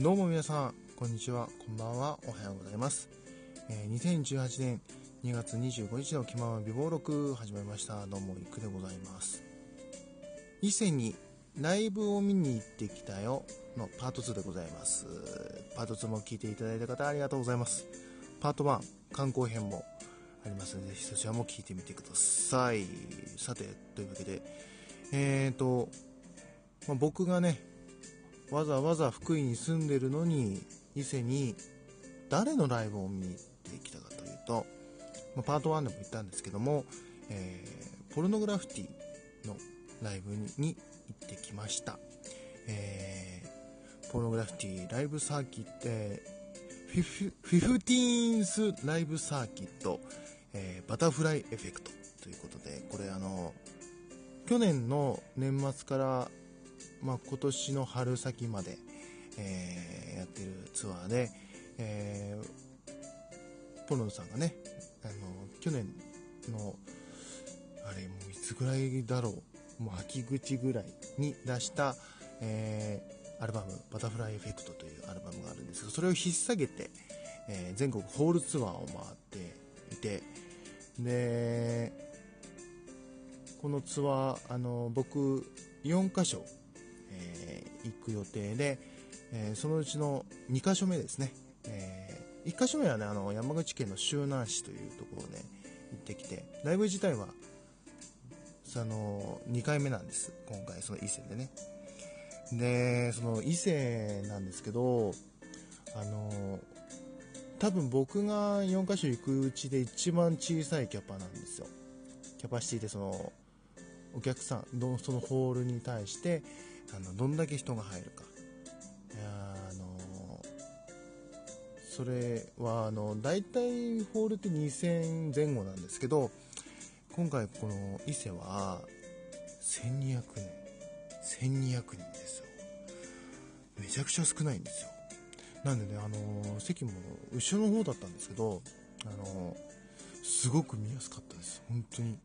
どうも皆さん、こんにちは、こんばんは、おはようございます。えー2018年2月25日の気まま美貌録始まりました。どうも、いくでございます。伊勢にライブを見に行ってきたよのパート2でございます。パート2も聞いていただいた方ありがとうございます。パート1、観光編もありますので、ぜひそちらも聞いてみてください。さて、というわけで、えーと、まあ、僕がね、わざわざ福井に住んでるのに伊勢に誰のライブを見に行ってきたかというと、まあ、パート1でも言ったんですけども、えーポルノグラフィティのライブに行ってきました、えーポルノグラフィティライブサーキット、えーフィフフィフティーンスライブサーキット、えーバタフライエフェクトということでこれあの去年の年末からまあ、今年の春先まで、えーやってるツアーで、えーポロノさんがねあの去年のあれもういつぐらいだろうもう秋口ぐらいに出した、えーアルバム「バタフライエフェクト」というアルバムがあるんですけどそれを引っ提げて、えー全国ホールツアーを回っていてでこのツアーあの僕4カ所えー行く予定で、えーそのうちの2箇所目ですね、え1箇所目はねあの山口県の周南市というところで行ってきてライブ自体はその2回目なんです。今回その伊勢でね。でその伊勢なんですけどあの多分僕が4箇所行くうちで一番小さいキャパなんですよ。キャパシティでそのお客さんどそのホールに対してあのどんだけ人が入るか。いやあのそれはあの大体ホールって2000前後なんですけど今回この伊勢は1200人。1200人ですよ。めちゃくちゃ少ないんですよ。なんでねあの席も後ろの方だったんですけどあのすごく見やすかったです。本当に。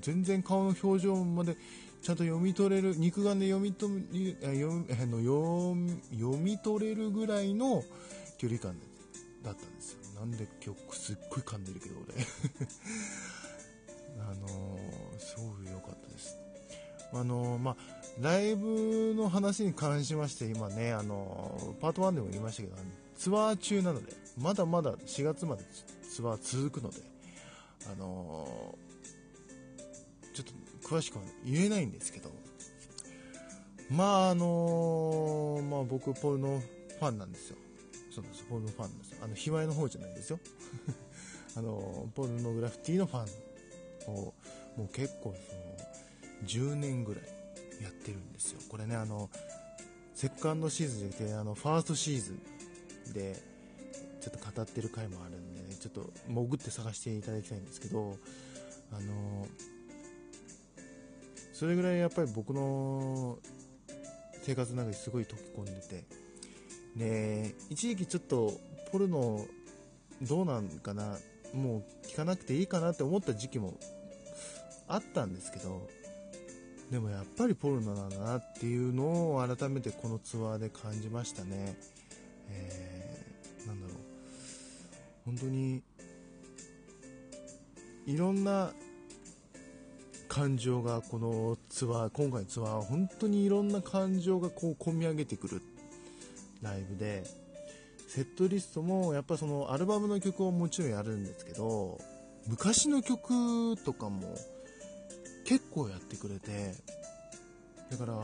全然顔の表情までちゃんと読み取れる肉眼で読み取りあ読あの読読み取れるぐらいの距離感だったんですよ。なんで今日すっごい噛んでるけど俺。あのーすごく良かったです。あのーまあライブの話に関しまして今ねあのーパート1でも言いましたけどあのツアー中なのでまだまだ4月までツアー続くのであのー詳しくは言えないんですけど。まああのーまあ僕ポルノファンなんですよ。そうなんですポルノファンなんですよ。あの卑猥の方じゃないですよ。あのポルノグラフィティのファンをもう結構その10年ぐらいやってるんですよ。これねあのセカンドシーズンじゃなくてあのファーストシーズンでちょっと語ってる回もあるんでねちょっと潜って探していただきたいんですけどあのそれぐらいやっぱり僕の生活の中ですごい溶け込んでてで一時期ちょっとポルノどうなんかなもう聞かなくていいかなって思った時期もあったんですけどでもやっぱりポルノなんだなっていうのを改めてこのツアーで感じましたね。えーなんだろう。本当にいろんな感情がこのツアー今回のツアーは本当にいろんな感情がこう込み上げてくるライブでセットリストもやっぱそのアルバムの曲をもちろんやるんですけど昔の曲とかも結構やってくれてだから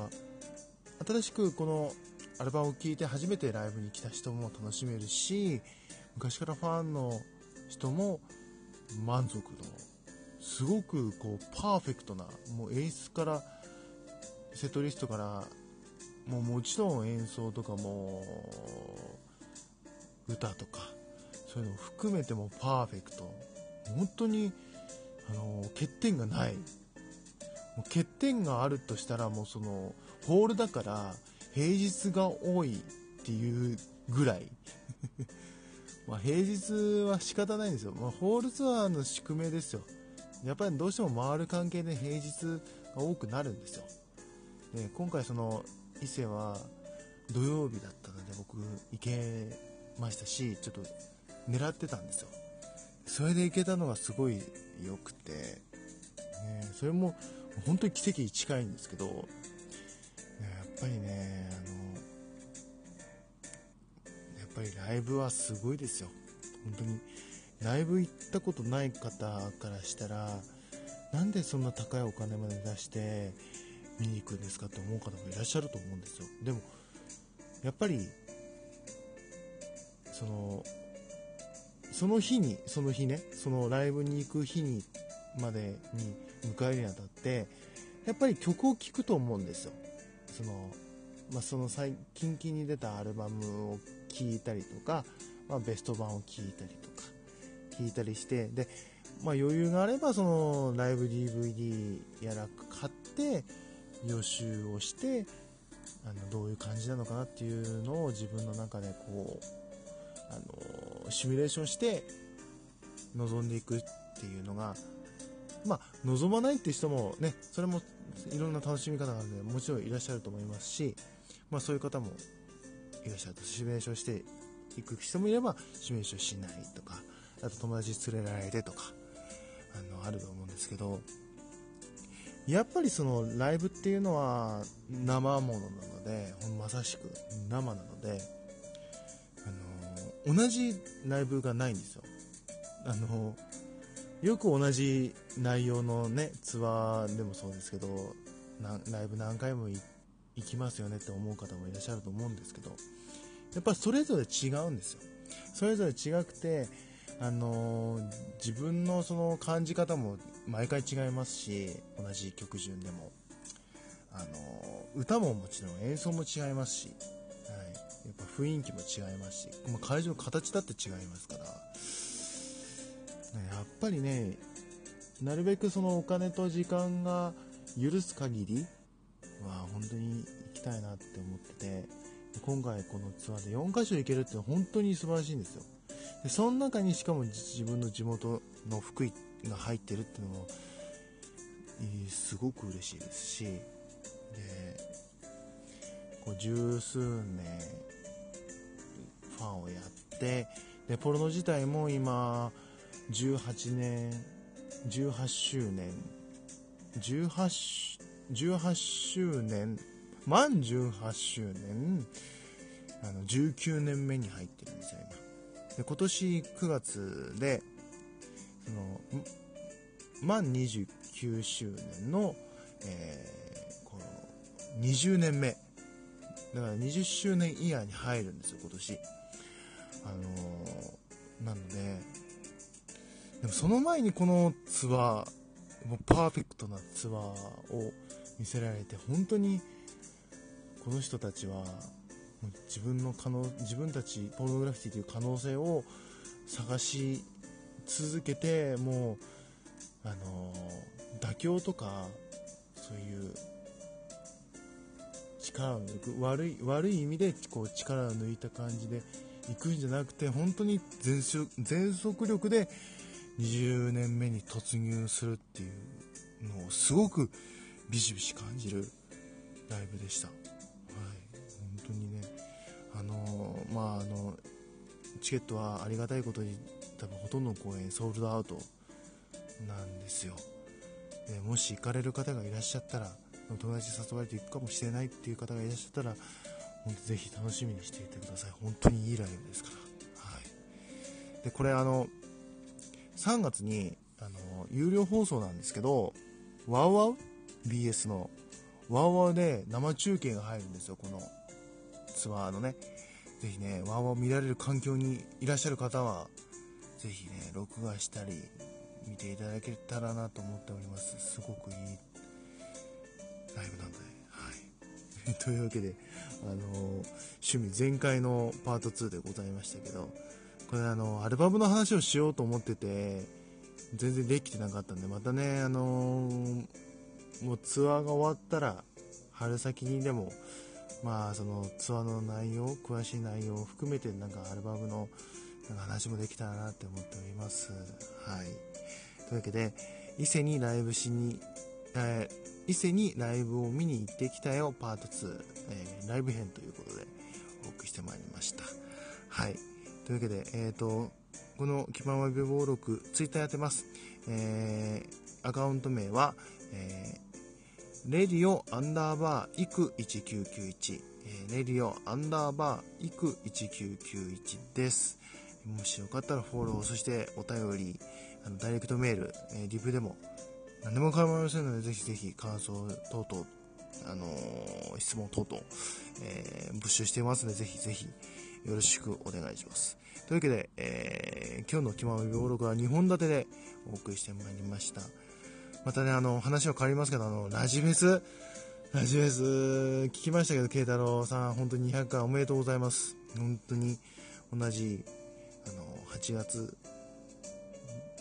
新しくこのアルバムを聴いて初めてライブに来た人も楽しめるし昔からファンの人も満足のすごくこうパーフェクトなもう演出からセットリストからもうもちろん演奏とかも歌とかそういうのを含めてもパーフェクト。本当にあの欠点がない。もう欠点があるとしたらもうそのホールだから平日が多いっていうぐらい。ま平日は仕方ないんですよ、まあ、ホールツアーの宿命ですよ。やっぱりどうしても回る関係で平日が多くなるんですよ。で今回その伊勢は土曜日だったので僕行けましたしちょっと狙ってたんですよ。それで行けたのがすごい良くて、ね、それも本当に奇跡に近いんですけど、ね、やっぱりねあのやっぱりライブはすごいですよ。本当にライブ行ったことない方からしたらなんでそんな高いお金まで出して見に行くんですかって思う方もいらっしゃると思うんですよ。でもやっぱりそのその日にその日ねそのライブに行く日にまでに迎えるにあたってやっぱり曲を聴くと思うんですよ。その,、まあ、その最近々に出たアルバムを聴いたりとか、まあ、ベスト版を聴いたりとか。聞いたりしてで、まあ、余裕があればそのライブ DVD やら買って予習をしてあのどういう感じなのかなっていうのを自分の中でこうあのシミュレーションして臨んでいくっていうのがまあ望まないって人もねそれもいろんな楽しみ方があるのでもちろんいらっしゃると思いますし、まあ、そういう方もいらっしゃると。シミュレーションしていく人もいればシミュレーションしないとかあと友達連れられてとかあのあると思うんですけどやっぱりそのライブっていうのは生ものなのでまさしく生なのであの同じライブがないんですよ。あのよく同じ内容のねツアーでもそうですけどライブ何回も行きますよねって思う方もいらっしゃると思うんですけどやっぱそれぞれ違うんですよ。それぞれ違くてあの自分のその感じ方も毎回違いますし同じ曲順でも、あの歌ももちろん演奏も違いますし、はい、やっぱ雰囲気も違いますし、まあ、会場の形だって違いますから、やっぱりねなるべくそのお金と時間が許す限りは本当に行きたいなって思ってて今回このツアーで4カ所行けるって本当に素晴らしいんですよ。でその中にしかも自分の地元の福井が入ってるっていうのもすごく嬉しいですしでこう十数年ファンをやってでポルノ自体も今18年18周年 18, 18周年満18周年あの19年目に入ってるんですよで今年9月でその満29周年の、えー、この20年目。だから20周年イヤーに入るんですよ今年。あのー、なのででもその前にこのツアーもうパーフェクトなツアーを見せられて本当にこの人たちは自分の可能自分たちポルノグラフィティという可能性を探し続けてもうあの妥協とかそういう力を抜く悪い悪い意味でこう力を抜いた感じで行くんじゃなくて本当に全全速力で20年目に突入するっていうのをすごくビシビシ感じるライブでした。はい、本当にねあのまああのチケットはありがたいことに多分ほとんどの公演ソールドアウトなんですよ。でもし行かれる方がいらっしゃったら友達に誘われて行くかもしれないっていう方がいらっしゃったら本当ぜひ楽しみにしていてください。本当にいいライブですから。はい。でこれあの3月にあの有料放送なんですけどワウワウ？BS の。ワウワウで生中継が入るんですよこの。ツアーのね、ぜひね、ワーワー見られる環境にいらっしゃる方は、ぜひね、録画したり、見ていただけたらなと思っております。すごくいいライブなので、はい。というわけで、あのー、趣味全開のパート2でございましたけど、これあの、アルバムの話をしようと思ってて、全然できてなかったんで、またね、あのー、もうツアーが終わったら、春先にでも、まあそのツアーの内容詳しい内容を含めてなんかアルバムのなんか話もできたらなって思っておりますはいというわけで伊勢にライブしに、えー、伊勢にライブを見に行ってきたよパート2、えー、ライブ編ということでお送りしてまいりました。はい。というわけで、えっ、ー、と、この気まま美貌録、ツイッターやってます。えー、アカウント名は、えー、レディオアンダーバーイク1991、えー、レディオアンダーバーイク1991です。もしよかったらフォロー、そしてお便り、あのダイレクトメール、えー、リプでも何でも構いませんので、ぜひぜひ感想等々、あのー、質問等々、えー、募集していますので、ぜひぜひよろしくお願いします。というわけで、えー、今日の気ままみ登録は2本立てでお送りしてまいりました。またね、あの、話は変わりますけど、あの、ラジフェス、ラジフェス、聞きましたけど、慶太郎さん、本当に200回おめでとうございます。本当に、同じ、あの、8月、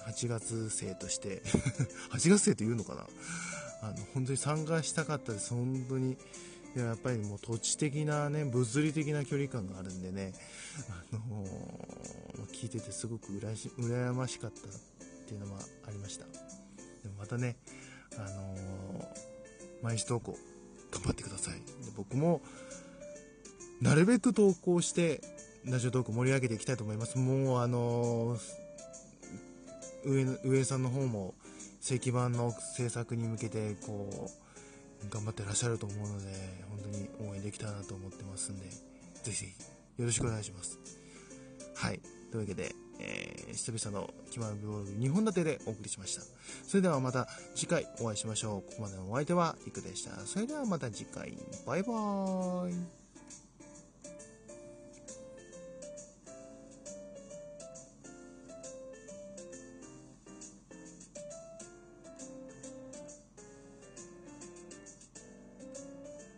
8月生として 8月生というのかな？あの本当に参加したかったです。本当に。いややっぱりもう土地的なね物理的な距離感があるんでねあのー、聞いててすごくうらし羨ましかったっていうのはありました。でもまたねあのー、毎日投稿頑張ってください。で僕もなるべく投稿してラジオトーク盛り上げていきたいと思います。もうあのー上上さんの方も石板の制作に向けてこう頑張ってらっしゃると思うので本当に応援できたらなと思ってますんでぜひぜひよろしくお願いします。はい。というわけで、えー、久々の気まぐブログ2本立てでお送りしました。それではまた次回お会いしましょう。ここまでのお相手はいくでした。それではまた次回。バイバーイ。